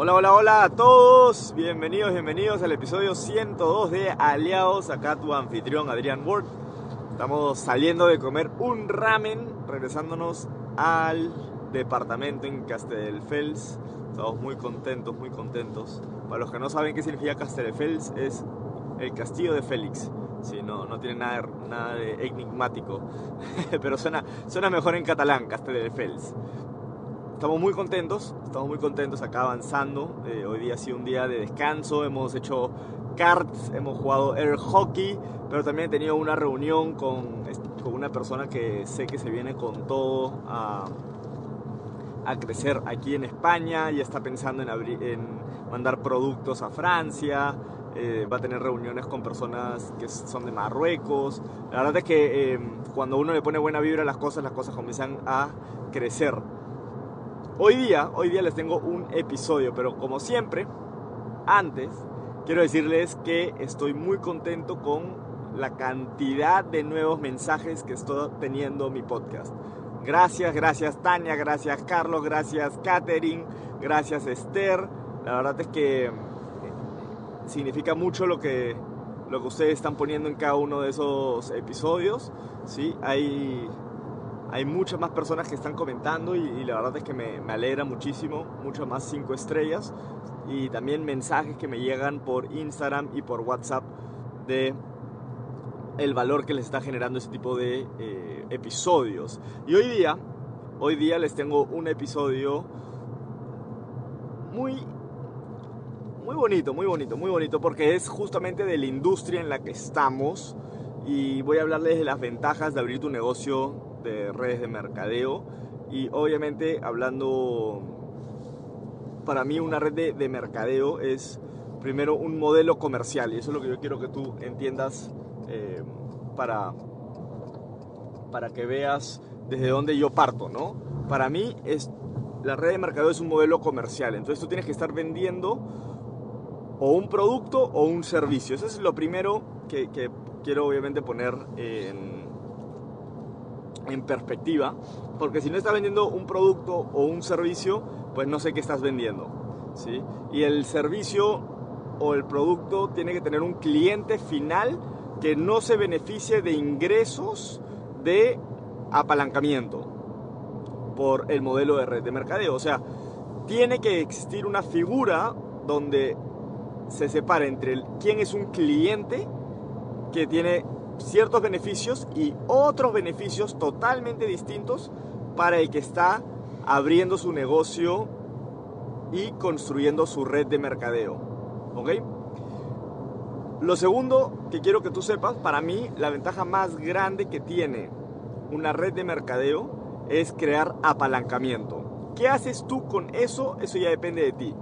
Hola, hola, hola a todos. Bienvenidos, bienvenidos al episodio 102 de Aliados. Acá tu anfitrión Adrián Ward. Estamos saliendo de comer un ramen, regresándonos al departamento en Castelldefels. Estamos muy contentos, muy contentos. Para los que no saben qué significa Castelldefels, es el castillo de Félix. Sí, no, no tiene nada, nada de enigmático, pero suena, suena mejor en catalán, Castelldefels estamos muy contentos, estamos muy contentos acá avanzando. Eh, hoy día ha sido un día de descanso, hemos hecho karts, hemos jugado air hockey, pero también he tenido una reunión con, con una persona que sé que se viene con todo a, a crecer aquí en España, y está pensando en, en mandar productos a Francia. Eh, va a tener reuniones con personas que son de Marruecos. La verdad es que eh, cuando uno le pone buena vibra a las cosas, las cosas comienzan a crecer. Hoy día, hoy día les tengo un episodio, pero como siempre, antes quiero decirles que estoy muy contento con la cantidad de nuevos mensajes que estoy teniendo mi podcast. Gracias, gracias Tania, gracias Carlos, gracias Katherine, gracias Esther. La verdad es que eh, significa mucho lo que, lo que ustedes están poniendo en cada uno de esos episodios. ¿sí? Hay hay muchas más personas que están comentando y, la verdad es que me, alegra muchísimo, mucho más cinco estrellas y también mensajes que me llegan por Instagram y por WhatsApp de el valor que les está generando ese tipo de eh, episodios. Y hoy día, hoy día les tengo un episodio muy muy bonito, muy bonito, muy bonito porque es justamente de la industria en la que estamos y voy a hablarles de las ventajas de abrir tu negocio de redes de mercadeo y obviamente hablando, para mí una red de, mercadeo es primero un modelo comercial y eso es lo que yo quiero que tú entiendas eh, para, para que veas desde dónde yo parto, ¿no? Para mí es, la red de mercadeo es un modelo comercial, entonces tú tienes que estar vendiendo o un producto o un servicio. Eso es lo primero que, que quiero obviamente poner en, en perspectiva, porque si no estás vendiendo un producto o un servicio, pues no sé qué estás vendiendo. ¿sí? Y el servicio o el producto tiene que tener un cliente final que no se beneficie de ingresos de apalancamiento por el modelo de red de mercadeo. O sea, tiene que existir una figura donde se separe entre quién es un cliente que tiene ciertos beneficios y otros beneficios totalmente distintos para el que está abriendo su negocio y construyendo su red de mercadeo. ¿Ok? Lo segundo que quiero que tú sepas, para mí la ventaja más grande que tiene una red de mercadeo es crear apalancamiento. ¿Qué haces tú con eso? Eso ya depende de ti.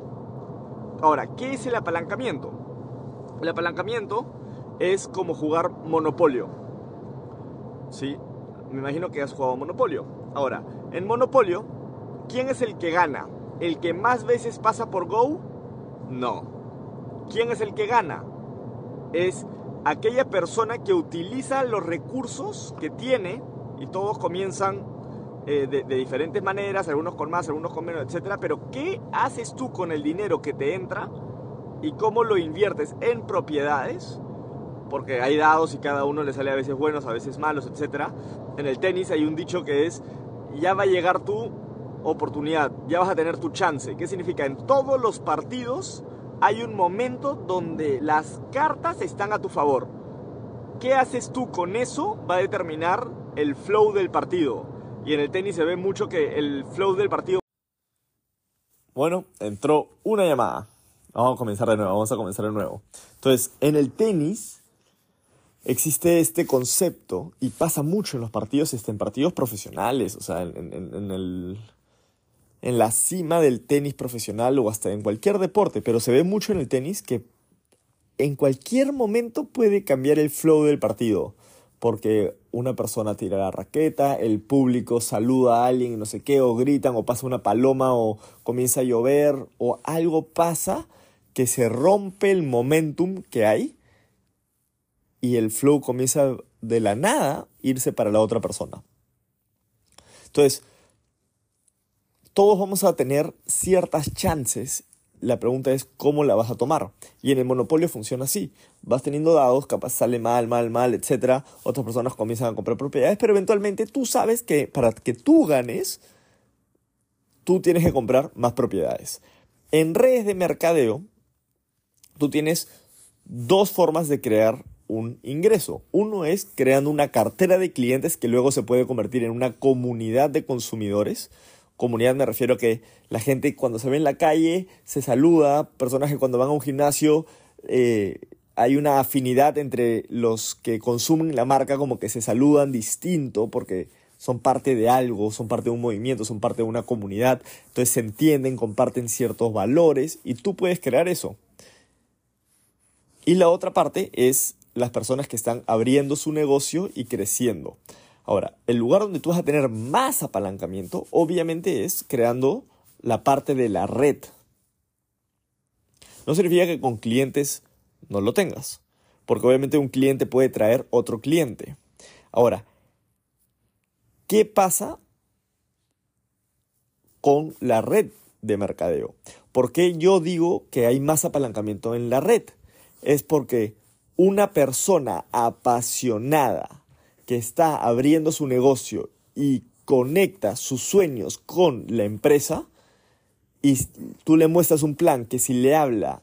Ahora, ¿qué es el apalancamiento? El apalancamiento es como jugar Monopolio. ¿Sí? Me imagino que has jugado Monopolio. Ahora, en Monopolio, ¿quién es el que gana? ¿El que más veces pasa por Go? No. ¿Quién es el que gana? Es aquella persona que utiliza los recursos que tiene y todos comienzan eh, de, de, diferentes maneras, algunos con más, algunos con menos, etc. Pero ¿qué haces tú con el dinero que te entra y cómo lo inviertes en propiedades? Porque hay dados y cada uno le sale a veces buenos, a veces malos, etc. En el tenis hay un dicho que es, ya va a llegar tu oportunidad, ya vas a tener tu chance. ¿Qué significa? En todos los partidos hay un momento donde las cartas están a tu favor. ¿Qué haces tú con eso? Va a determinar el flow del partido. Y en el tenis se ve mucho que el flow del partido... Bueno, entró una llamada. Vamos a comenzar de nuevo, vamos a comenzar de nuevo. Entonces, en el tenis existe este concepto y pasa mucho en los partidos, este, en partidos profesionales, o sea, en, en, el, en la cima del tenis profesional o hasta en cualquier deporte, pero se ve mucho en el tenis que en cualquier momento puede cambiar el flow del partido, porque una persona tira la raqueta, el público saluda a alguien no sé qué, o gritan, o pasa una paloma, o comienza a llover, o algo pasa que se rompe el momentum que hay y el flow comienza de la nada irse para la otra persona. Entonces, todos vamos a tener ciertas chances la pregunta es cómo la vas a tomar. Y en el monopolio funciona así. Vas teniendo dados, capaz sale mal, mal, mal, etc. Otras personas comienzan a comprar propiedades, pero eventualmente tú sabes que para que tú ganes, tú tienes que comprar más propiedades. En redes de mercadeo, tú tienes dos formas de crear un ingreso. Uno es creando una cartera de clientes que luego se puede convertir en una comunidad de consumidores comunidad me refiero a que la gente cuando se ve en la calle se saluda, personas que cuando van a un gimnasio eh, hay una afinidad entre los que consumen la marca como que se saludan distinto porque son parte de algo, son parte de un movimiento, son parte de una comunidad, entonces se entienden, comparten ciertos valores y tú puedes crear eso. Y la otra parte es las personas que están abriendo su negocio y creciendo. Ahora, el lugar donde tú vas a tener más apalancamiento, obviamente, es creando la parte de la red. No significa que con clientes no lo tengas, porque obviamente un cliente puede traer otro cliente. Ahora, ¿qué pasa con la red de mercadeo? ¿Por qué yo digo que hay más apalancamiento en la red? Es porque una persona apasionada que está abriendo su negocio y conecta sus sueños con la empresa y tú le muestras un plan que si le habla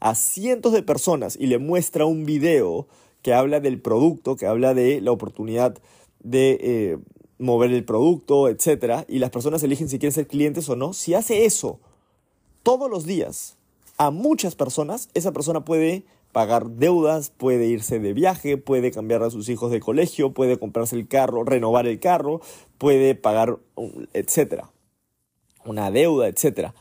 a cientos de personas y le muestra un video que habla del producto, que habla de la oportunidad de eh, mover el producto, etc. Y las personas eligen si quieren ser clientes o no. Si hace eso todos los días a muchas personas, esa persona puede pagar deudas, puede irse de viaje, puede cambiar a sus hijos de colegio, puede comprarse el carro, renovar el carro, puede pagar, etcétera, una deuda, etcétera.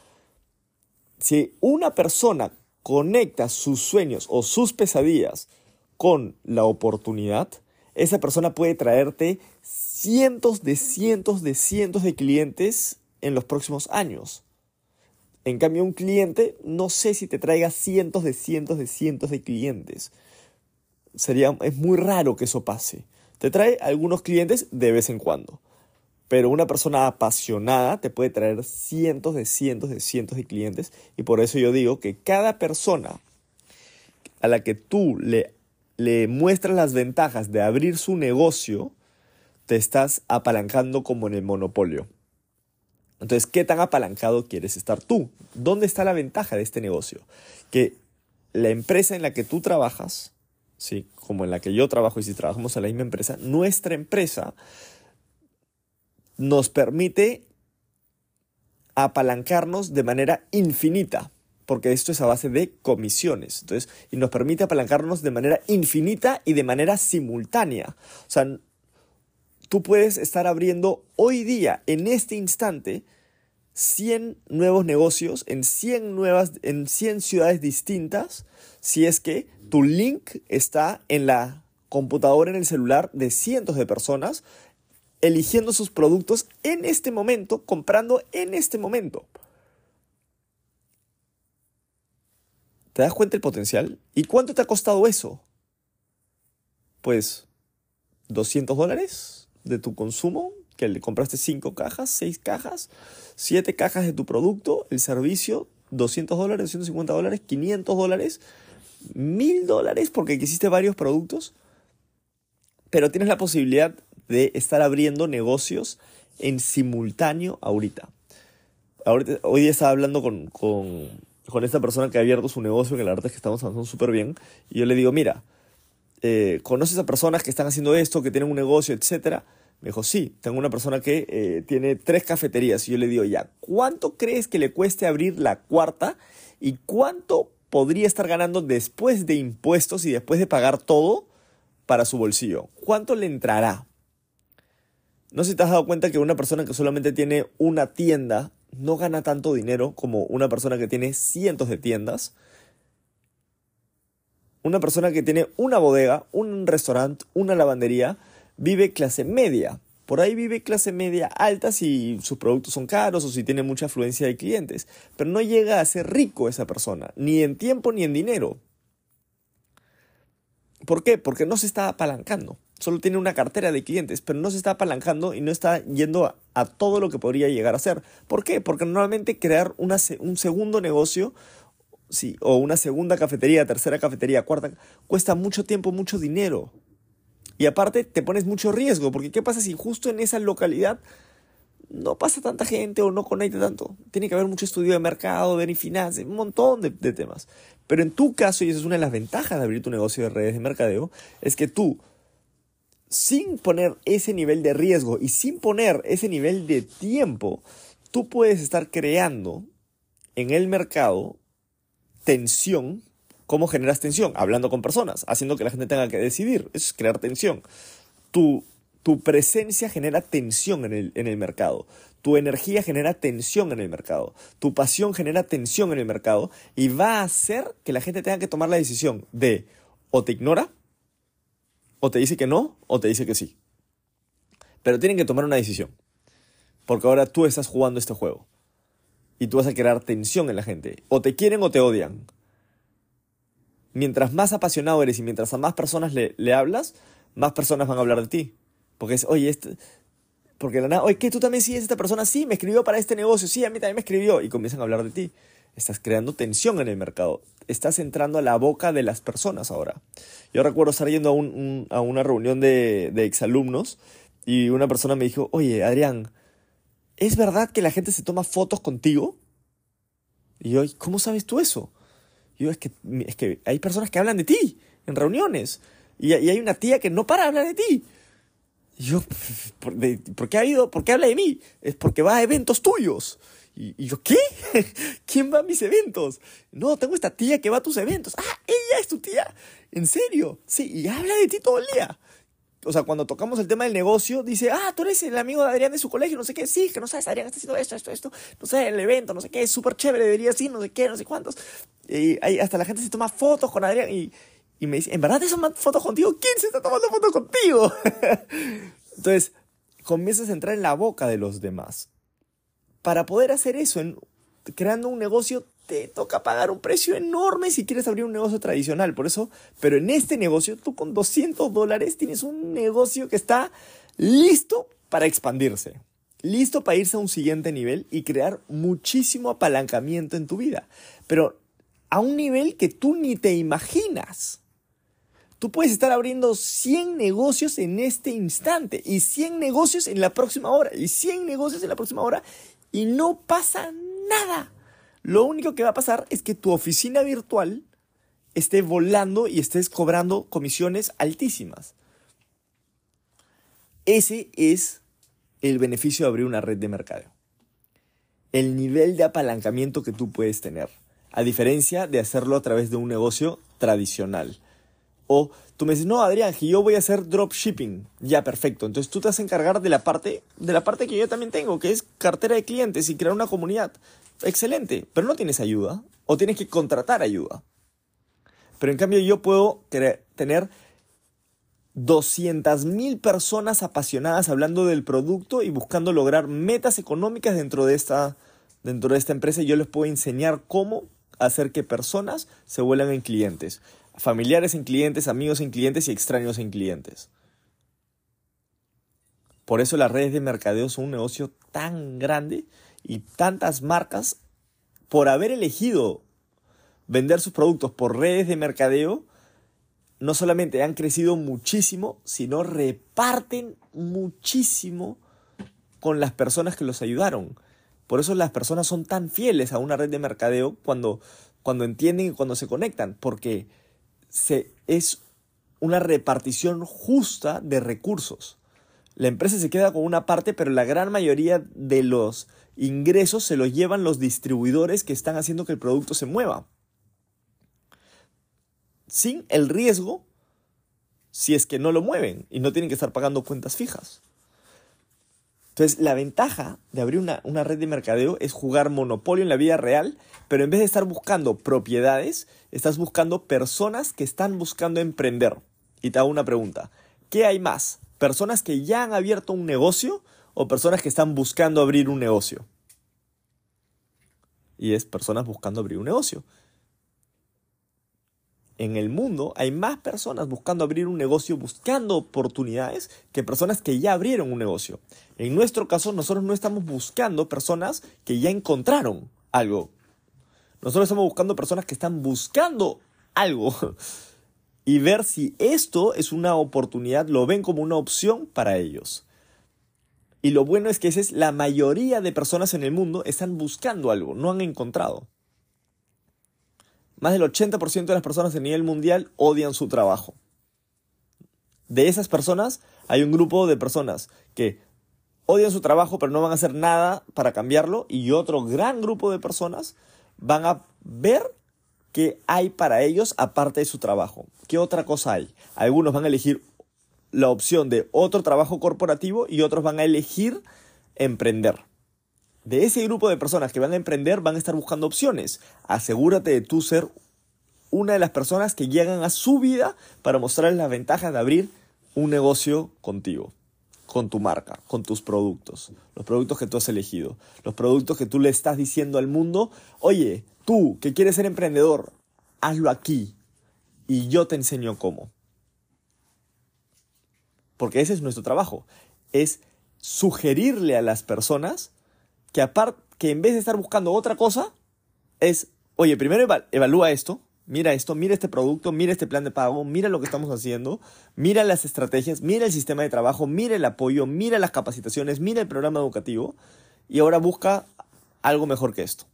Si una persona conecta sus sueños o sus pesadillas con la oportunidad, esa persona puede traerte cientos de cientos de cientos de clientes en los próximos años. En cambio, un cliente, no sé si te traiga cientos de cientos de cientos de clientes. Sería, es muy raro que eso pase. Te trae algunos clientes de vez en cuando. Pero una persona apasionada te puede traer cientos de cientos de cientos de clientes. Y por eso yo digo que cada persona a la que tú le, le muestras las ventajas de abrir su negocio, te estás apalancando como en el monopolio. Entonces, ¿qué tan apalancado quieres estar tú? ¿Dónde está la ventaja de este negocio? Que la empresa en la que tú trabajas, ¿sí? como en la que yo trabajo y si trabajamos en la misma empresa, nuestra empresa nos permite apalancarnos de manera infinita, porque esto es a base de comisiones. Entonces, y nos permite apalancarnos de manera infinita y de manera simultánea. O sea, tú puedes estar abriendo hoy día, en este instante, 100 nuevos negocios en 100, nuevas, en 100 ciudades distintas si es que tu link está en la computadora, en el celular de cientos de personas eligiendo sus productos en este momento, comprando en este momento. ¿Te das cuenta el potencial? ¿Y cuánto te ha costado eso? Pues 200 dólares de tu consumo, que le compraste 5 cajas, 6 cajas, 7 cajas de tu producto, el servicio, 200 dólares, 250 dólares, 500 dólares, 1000 dólares porque hiciste varios productos, pero tienes la posibilidad de estar abriendo negocios en simultáneo ahorita. ahorita hoy día estaba hablando con, con, con, esta persona que ha abierto su negocio, que la verdad es que estamos avanzando súper bien, y yo le digo, mira, eh, ¿conoces a personas que están haciendo esto, que tienen un negocio, etcétera? Me dijo, sí, tengo una persona que eh, tiene tres cafeterías. Y yo le digo, ya, ¿cuánto crees que le cueste abrir la cuarta? ¿Y cuánto podría estar ganando después de impuestos y después de pagar todo para su bolsillo? ¿Cuánto le entrará? No sé si te has dado cuenta que una persona que solamente tiene una tienda no gana tanto dinero como una persona que tiene cientos de tiendas una persona que tiene una bodega, un restaurante, una lavandería, vive clase media. Por ahí vive clase media alta si sus productos son caros o si tiene mucha afluencia de clientes. Pero no llega a ser rico esa persona, ni en tiempo ni en dinero. ¿Por qué? Porque no se está apalancando. solo tiene una cartera de clientes, pero no se está apalancando y no está yendo a, todo lo que podría llegar a ser. ¿Por qué? Porque normalmente crear una, un segundo negocio sí, o una segunda cafetería, tercera cafetería, cuarta, cuesta mucho tiempo, mucho dinero. Y aparte te pones mucho riesgo, porque ¿qué pasa si justo en esa localidad no pasa tanta gente o no conecta tanto? Tiene que haber mucho estudio de mercado, ver finanzas, un montón de, de temas. Pero en tu caso, y esa es una de las ventajas de abrir tu negocio de redes de mercadeo, es que tú sin poner ese nivel de riesgo y sin poner ese nivel de tiempo, tú puedes estar creando en el mercado tensión. ¿Cómo generas tensión? Hablando con personas, haciendo que la gente tenga que decidir. Es crear tensión. Tu, tu presencia genera tensión en el, en el mercado. Tu energía genera tensión en el mercado. Tu pasión genera tensión en el mercado y va a hacer que la gente tenga que tomar la decisión de o te ignora o te dice que no, o te dice que sí. Pero tienen que tomar una decisión. Porque ahora tú estás jugando este juego. Y tú vas a crear tensión en la gente. O te quieren o te odian. Mientras más apasionado eres y mientras a más personas le, hablas, más personas van a hablar de ti. Porque es, oye, este, porque la nada, oye, ¿qué tú también sigues esta persona? Sí, me escribió para este negocio, sí, a mí también me escribió. Y comienzan a hablar de ti. Estás creando tensión en el mercado. Estás entrando a la boca de las personas ahora. Yo recuerdo estar yendo a, una reunión de, de exalumnos y una persona me dijo, oye, Adrián, ¿es verdad que la gente se toma fotos contigo? Y yo, ¿cómo sabes tú eso? Y yo, es que, es que hay personas que hablan de ti en reuniones. Y, hay una tía que no para de hablar de ti. Y yo, ¿por, qué ha ido? ¿Por qué habla de mí? Es porque va a eventos tuyos. Y, yo, ¿qué? ¿Quién va a mis eventos? No, tengo esta tía que va a tus eventos. Ah, ella es tu tía. ¿En serio? Sí, y habla de ti todo el día. O sea, cuando tocamos el tema del negocio, dice, ah, tú eres el amigo de Adrián de su colegio, no sé qué, sí, que no sabes, Adrián está haciendo esto, esto, esto, no sé, el evento, no sé qué, es súper chévere, debería ir, no sé qué, no sé cuántos. Y hasta la gente se toma fotos con Adrián y, me dice, ¿en verdad te toman fotos contigo? ¿Quién se está tomando fotos contigo? Entonces, comienzas a entrar en la boca de los demás para poder hacer eso, creando un negocio, te toca pagar un precio enorme si quieres abrir un negocio tradicional. Por eso, pero en este negocio, tú con 200 dólares tienes un negocio que está listo para expandirse, listo para irse a un siguiente nivel y crear muchísimo apalancamiento en tu vida. Pero a un nivel que tú ni te imaginas. Tú puedes estar abriendo 100 negocios en este instante y 100 negocios en la próxima hora y 100 negocios en la próxima hora y no pasa nada. Lo único que va a pasar es que tu oficina virtual esté volando y estés cobrando comisiones altísimas. Ese es el beneficio de abrir una red de mercado. El nivel de apalancamiento que tú puedes tener, a diferencia de hacerlo a través de un negocio tradicional. O tú me dices, no, Adrián, yo voy a hacer dropshipping. Ya, perfecto. Entonces tú te vas a encargar de la parte, de la parte que yo también tengo, que es cartera de clientes y crear una comunidad. Excelente, pero no tienes ayuda o tienes que contratar ayuda. Pero en cambio yo puedo tener 200.000 personas apasionadas hablando del producto y buscando lograr metas económicas dentro de esta, dentro de esta empresa yo les puedo enseñar cómo hacer que personas se vuelvan en clientes familiares en clientes, amigos en clientes y extraños en clientes. Por eso las redes de mercadeo son un negocio tan grande y tantas marcas, por haber elegido vender sus productos por redes de mercadeo, no solamente han crecido muchísimo, sino reparten muchísimo con las personas que los ayudaron. Por eso las personas son tan fieles a una red de mercadeo cuando, cuando entienden y cuando se conectan, porque se, es una repartición justa de recursos. La empresa se queda con una parte, pero la gran mayoría de los ingresos se los llevan los distribuidores que están haciendo que el producto se mueva. Sin el riesgo si es que no lo mueven y no tienen que estar pagando cuentas fijas. Entonces, la ventaja de abrir una, red de mercadeo es jugar monopolio en la vida real, pero en vez de estar buscando propiedades, estás buscando personas que están buscando emprender. Y te hago una pregunta. ¿Qué hay más? ¿Personas que ya han abierto un negocio o personas que están buscando abrir un negocio? Y es personas buscando abrir un negocio. En el mundo hay más personas buscando abrir un negocio, buscando oportunidades, que personas que ya abrieron un negocio. En nuestro caso, nosotros no estamos buscando personas que ya encontraron algo. Nosotros estamos buscando personas que están buscando algo. Y ver si esto es una oportunidad, lo ven como una opción para ellos. Y lo bueno es que es la mayoría de personas en el mundo están buscando algo, no han encontrado. Más del 80% de las personas a nivel mundial odian su trabajo. De esas personas hay un grupo de personas que odian su trabajo pero no van a hacer nada para cambiarlo y otro gran grupo de personas van a ver qué hay para ellos aparte de su trabajo. ¿Qué otra cosa hay? Algunos van a elegir la opción de otro trabajo corporativo y otros van a elegir emprender. De ese grupo de personas que van a emprender van a estar buscando opciones. Asegúrate de tú ser una de las personas que llegan a su vida para mostrarles las ventajas de abrir un negocio contigo, con tu marca, con tus productos, los productos que tú has elegido, los productos que tú le estás diciendo al mundo, oye, tú que quieres ser emprendedor, hazlo aquí y yo te enseño cómo. Porque ese es nuestro trabajo, es sugerirle a las personas que aparte, que en vez de estar buscando otra cosa, es, oye, primero evalúa esto, mira esto, mira este producto, mira este plan de pago, mira lo que estamos haciendo, mira las estrategias, mira el sistema de trabajo, mira el apoyo, mira las capacitaciones, mira el programa educativo y ahora busca algo mejor que esto.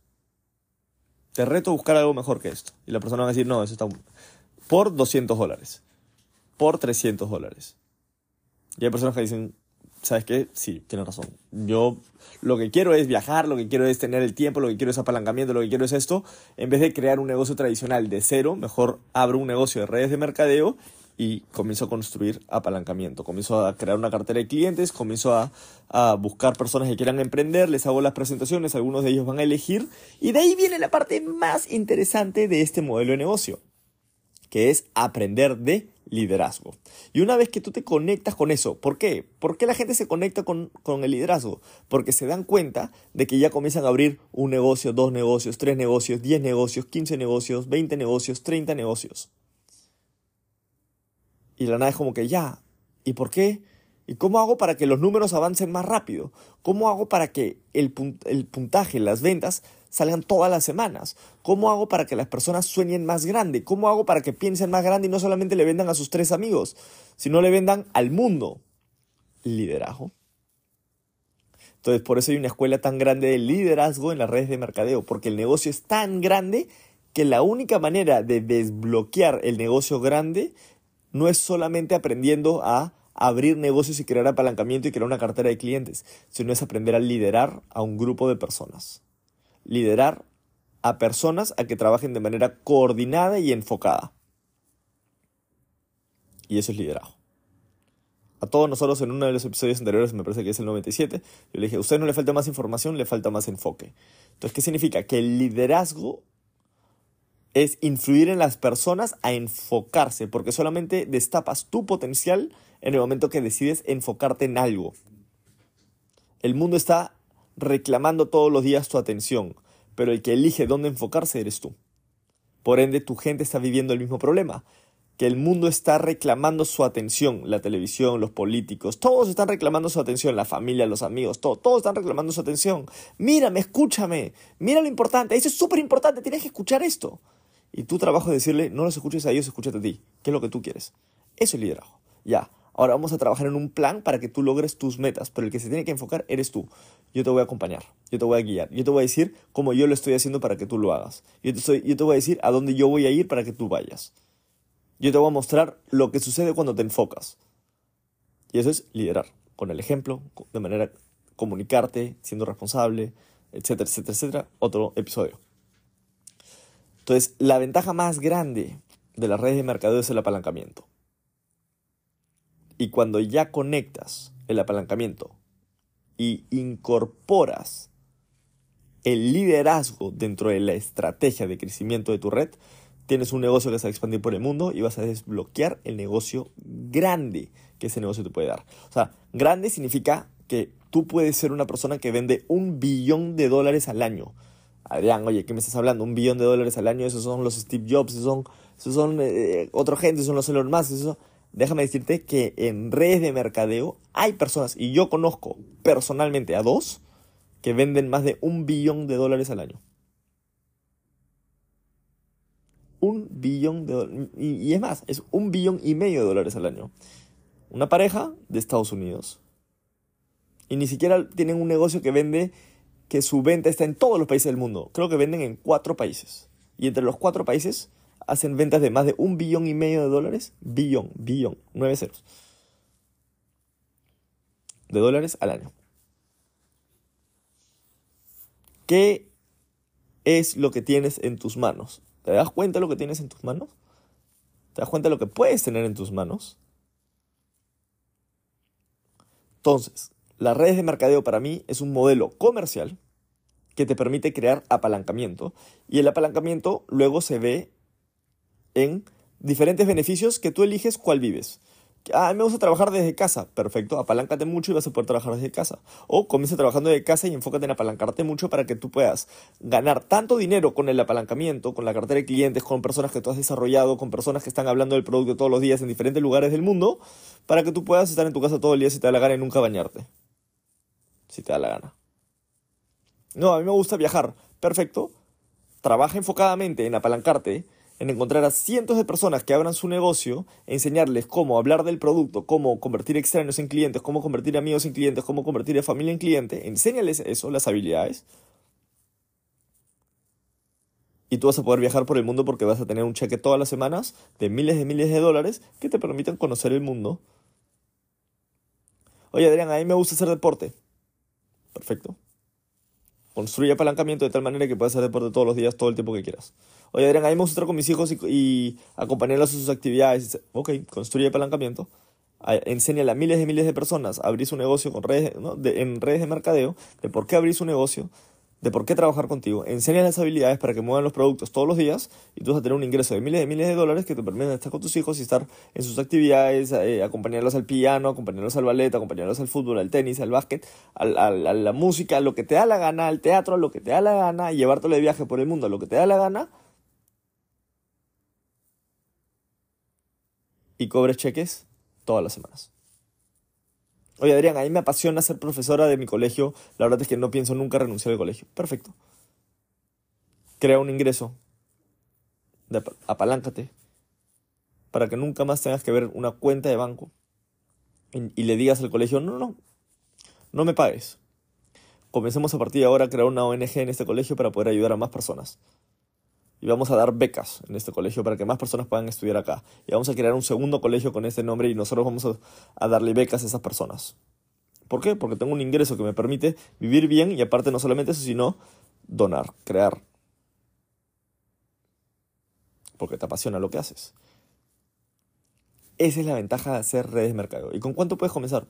Te reto a buscar algo mejor que esto. Y la persona va a decir, no, eso está por 200 dólares, por 300 dólares. Y hay personas que dicen, ¿sabes qué? Sí, tienes razón. Yo lo que quiero es viajar, lo que quiero es tener el tiempo, lo que quiero es apalancamiento, lo que quiero es esto. En vez de crear un negocio tradicional de cero, mejor abro un negocio de redes de mercadeo y comienzo a construir apalancamiento. Comienzo a crear una cartera de clientes, comienzo a, a, buscar personas que quieran emprender, les hago las presentaciones, algunos de ellos van a elegir. Y de ahí viene la parte más interesante de este modelo de negocio, que es aprender de liderazgo. Y una vez que tú te conectas con eso, ¿por qué? ¿Por qué la gente se conecta con, con, el liderazgo? Porque se dan cuenta de que ya comienzan a abrir un negocio, dos negocios, tres negocios, diez negocios, quince negocios, veinte negocios, treinta negocios. Y la nada es como que ya, ¿y por qué? ¿Y cómo hago para que los números avancen más rápido? ¿Cómo hago para que el, el puntaje, las ventas salgan todas las semanas? ¿Cómo hago para que las personas sueñen más grande? ¿Cómo hago para que piensen más grande y no solamente le vendan a sus tres amigos, sino le vendan al mundo? Liderazgo. Entonces, por eso hay una escuela tan grande de liderazgo en las redes de mercadeo, porque el negocio es tan grande que la única manera de desbloquear el negocio grande no es solamente aprendiendo a abrir negocios y crear apalancamiento y crear una cartera de clientes, sino es aprender a liderar a un grupo de personas liderar a personas a que trabajen de manera coordinada y enfocada. Y eso es liderazgo. A todos nosotros en uno de los episodios anteriores, me parece que es el 97, yo le dije, a usted no le falta más información, le falta más enfoque. Entonces, ¿qué significa? Que el liderazgo es influir en las personas a enfocarse, porque solamente destapas tu potencial en el momento que decides enfocarte en algo. El mundo está reclamando todos los días tu atención, pero el que elige dónde enfocarse eres tú. Por ende, tu gente está viviendo el mismo problema, que el mundo está reclamando su atención, la televisión, los políticos, todos están reclamando su atención, la familia, los amigos, todo, todos están reclamando su atención. Mírame, escúchame, mira lo importante, eso es súper importante, tienes que escuchar esto. Y tu trabajo es decirle, no los escuches a ellos, escúchate a ti, ¿qué es lo que tú quieres? Eso es liderazgo. Ya, Ahora vamos a trabajar en un plan para que tú logres tus metas, pero el que se tiene que enfocar eres tú. Yo te voy a acompañar, yo te voy a guiar, yo te voy a decir cómo yo lo estoy haciendo para que tú lo hagas. Yo te, yo te voy a decir a dónde yo voy a ir para que tú vayas. Yo te voy a mostrar lo que sucede cuando te enfocas. Y eso es liderar, con el ejemplo, de manera comunicarte, siendo responsable, etcétera, etcétera, etcétera. Otro episodio. Entonces, la ventaja más grande de las redes de mercadeo es el apalancamiento. Y cuando ya conectas el apalancamiento y incorporas el liderazgo dentro de la estrategia de crecimiento de tu red, tienes un negocio que se va a expandir por el mundo y vas a desbloquear el negocio grande que ese negocio te puede dar. O sea, grande significa que tú puedes ser una persona que vende un billón de dólares al año. Adrián, oye, ¿qué me estás hablando? Un billón de dólares al año, esos son los Steve Jobs, esos son, esos son eh, otra gente, esos son los Elon Musk, eso. Déjame decirte que en redes de mercadeo hay personas, y yo conozco personalmente a dos, que venden más de un billón de dólares al año. Un billón de dólares. Y, y, es más, es un billón y medio de dólares al año. Una pareja de Estados Unidos. Y ni siquiera tienen un negocio que vende que su venta está en todos los países del mundo. Creo que venden en cuatro países. Y entre los cuatro países hacen ventas de más de un billón y medio de dólares. Billón, billón, nueve ceros. De dólares al año. ¿Qué es lo que tienes en tus manos? ¿Te das cuenta de lo que tienes en tus manos? ¿Te das cuenta de lo que puedes tener en tus manos? Entonces, las redes de mercadeo para mí es un modelo comercial que te permite crear apalancamiento y el apalancamiento luego se ve en diferentes beneficios que tú eliges cuál vives. Ah, me gusta trabajar desde casa. Perfecto, apaláncate mucho y vas a poder trabajar desde casa. O comienza trabajando desde casa y enfócate en apalancarte mucho para que tú puedas ganar tanto dinero con el apalancamiento, con la cartera de clientes, con personas que tú has desarrollado, con personas que están hablando del producto todos los días en diferentes lugares del mundo, para que tú puedas estar en tu casa todo el día si te da la gana y nunca bañarte si te da la gana. No, a mí me gusta viajar. Perfecto. Trabaja enfocadamente en apalancarte, en encontrar a cientos de personas que abran su negocio, enseñarles cómo hablar del producto, cómo convertir extraños en clientes, cómo convertir amigos en clientes, cómo convertir a familia en cliente. Enséñales eso, las habilidades. Y tú vas a poder viajar por el mundo porque vas a tener un cheque todas las semanas de miles de miles de dólares que te permiten conocer el mundo. Oye, Adrián, a mí me gusta hacer deporte. Perfecto. Construye apalancamiento de tal manera que puedas hacer deporte todos los días, todo el tiempo que quieras. Oye, Adrián, a mí me gusta estar con mis hijos y, acompañarlos en sus actividades. Ok, construye apalancamiento. Enséñale a miles y miles de personas a abrir su negocio con redes, en redes de mercadeo, de por qué abrir su negocio, de por qué trabajar contigo, enseñas las habilidades para que muevan los productos todos los días y tú vas a tener un ingreso de miles y miles de dólares que te permiten estar con tus hijos y estar en sus actividades, eh, acompañarlos al piano, acompañarlos al ballet, acompañarlos al fútbol, al tenis, al básquet, a la música, a lo que te da la gana, al teatro, a lo que te da la gana, y llevártelo de viaje por el mundo a lo que te da la gana. Y cobres cheques todas las semanas. Oye, Adrián, a mí me apasiona ser profesora de mi colegio. La verdad es que no pienso nunca renunciar al colegio. Perfecto. Crea un ingreso. apaláncate. Para que nunca más tengas que ver una cuenta de banco. Y, le digas al colegio, no, no, no me pagues. Comencemos a partir de ahora a crear una ONG en este colegio para poder ayudar a más personas. Y vamos a dar becas en este colegio para que más personas puedan estudiar acá. Y vamos a crear un segundo colegio con este nombre y nosotros vamos a, darle becas a esas personas. ¿Por qué? Porque tengo un ingreso que me permite vivir bien y aparte no solamente eso, sino donar, crear. Porque te apasiona lo que haces. Esa es la ventaja de hacer redes de mercado. ¿Y con cuánto puedes comenzar?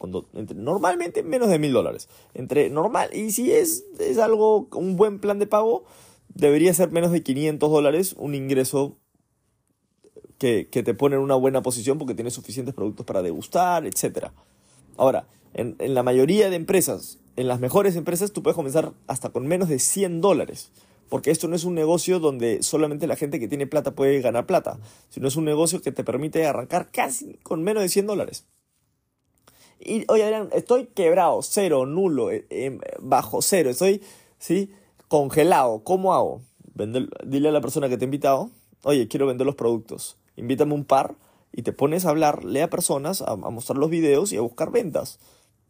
normalmente menos de mil dólares. Entre normal, y si es, es algo, un buen plan de pago, debería ser menos de 500 dólares un ingreso que, te pone en una buena posición porque tienes suficientes productos para degustar, etc. Ahora, en, en, la mayoría de empresas, en las mejores empresas, tú puedes comenzar hasta con menos de 100 dólares. Porque esto no es un negocio donde solamente la gente que tiene plata puede ganar plata, sino es un negocio que te permite arrancar casi con menos de 100 dólares. Y, oye, Adrián, estoy quebrado, cero, nulo, eh, eh, bajo cero, estoy, ¿sí? Congelado, ¿cómo hago? dile a la persona que te ha invitado, oye, quiero vender los productos, invítame un par y te pones a hablarle a personas, a, mostrar los videos y a buscar ventas.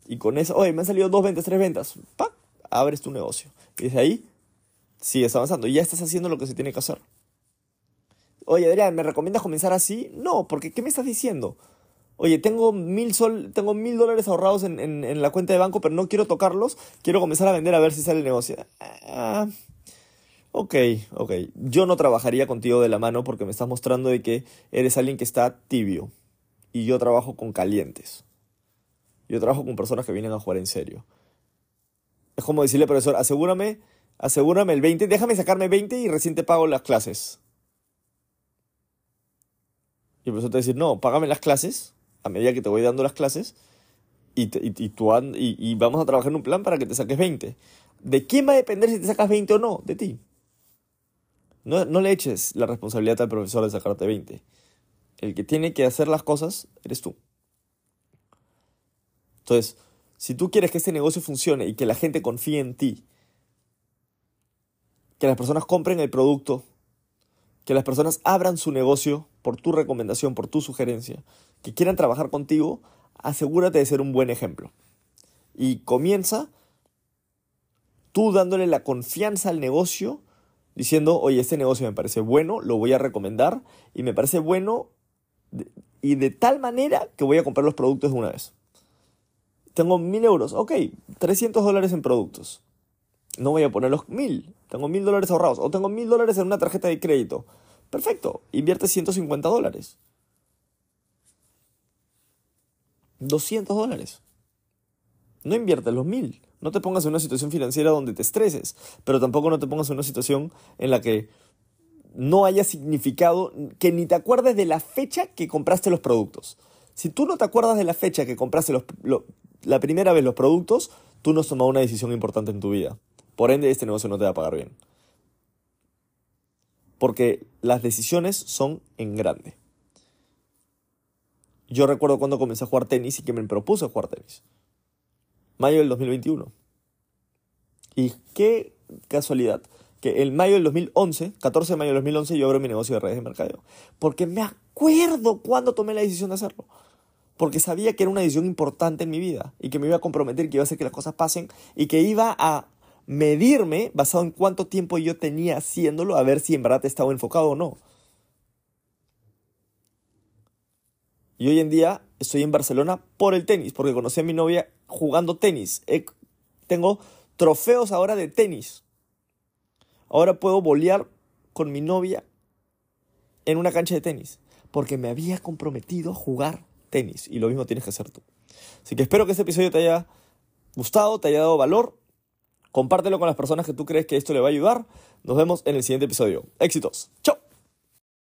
Y con eso, oye, me han salido dos ventas, tres ventas, ¡pac! abres tu negocio. Y desde ahí sigues avanzando y ya estás haciendo lo que se tiene que hacer. Oye, Adrián, ¿me recomiendas comenzar así? No, porque ¿qué me estás diciendo? Oye, tengo mil, sol, tengo mil dólares ahorrados en, en, la cuenta de banco, pero no quiero tocarlos. Quiero comenzar a vender a ver si sale el negocio. Ah, ok, ok. Yo no trabajaría contigo de la mano porque me estás mostrando de que eres alguien que está tibio. Y yo trabajo con calientes. Yo trabajo con personas que vienen a jugar en serio. Es como decirle, profesor, asegúrame, asegúrame el 20, déjame sacarme 20 y recién te pago las clases. Y el profesor te va a decir, no, págame las clases a medida que te voy dando las clases y, y, tú y, vamos a trabajar en un plan para que te saques 20. ¿De quién va a depender si te sacas 20 o no? De ti. No, no le eches la responsabilidad al profesor de sacarte 20. El que tiene que hacer las cosas eres tú. Entonces, si tú quieres que este negocio funcione y que la gente confíe en ti, que las personas compren el producto, que las personas abran su negocio por tu recomendación, por tu sugerencia, que quieran trabajar contigo, asegúrate de ser un buen ejemplo. Y comienza tú dándole la confianza al negocio, diciendo, oye, este negocio me parece bueno, lo voy a recomendar y me parece bueno y de tal manera que voy a comprar los productos de una vez. Tengo mil euros, ok, 300 dólares en productos. No voy a poner los mil, tengo mil dólares ahorrados o tengo mil dólares en una tarjeta de crédito. Perfecto, invierte 150 dólares. 200 dólares. No inviertes los mil. No te pongas en una situación financiera donde te estreses, pero tampoco no te pongas en una situación en la que no haya significado, que ni te acuerdes de la fecha que compraste los productos. Si tú no te acuerdas de la fecha que compraste la primera vez los productos, tú no has tomado una decisión importante en tu vida. Por ende, este negocio no te va a pagar bien. Porque las decisiones son en grande. Yo recuerdo cuando comencé a jugar tenis y que me propuse jugar tenis. Mayo del 2021. Y qué casualidad que el mayo del 2011, 14 de mayo del 2011, yo abro mi negocio de redes de mercadeo. Porque me acuerdo cuando tomé la decisión de hacerlo. Porque sabía que era una decisión importante en mi vida y que me iba a comprometer, que iba a hacer que las cosas pasen y que iba a medirme basado en cuánto tiempo yo tenía haciéndolo, a ver si en verdad estaba enfocado o no. Y hoy en día estoy en Barcelona por el tenis, porque conocí a mi novia jugando tenis. tengo trofeos ahora de tenis. Ahora puedo bolear con mi novia en una cancha de tenis, porque me había comprometido a jugar tenis. Y lo mismo tienes que hacer tú. Así que espero que este episodio te haya gustado, te haya dado valor. Compártelo con las personas que tú crees que esto le va a ayudar. Nos vemos en el siguiente episodio. Éxitos. Chao.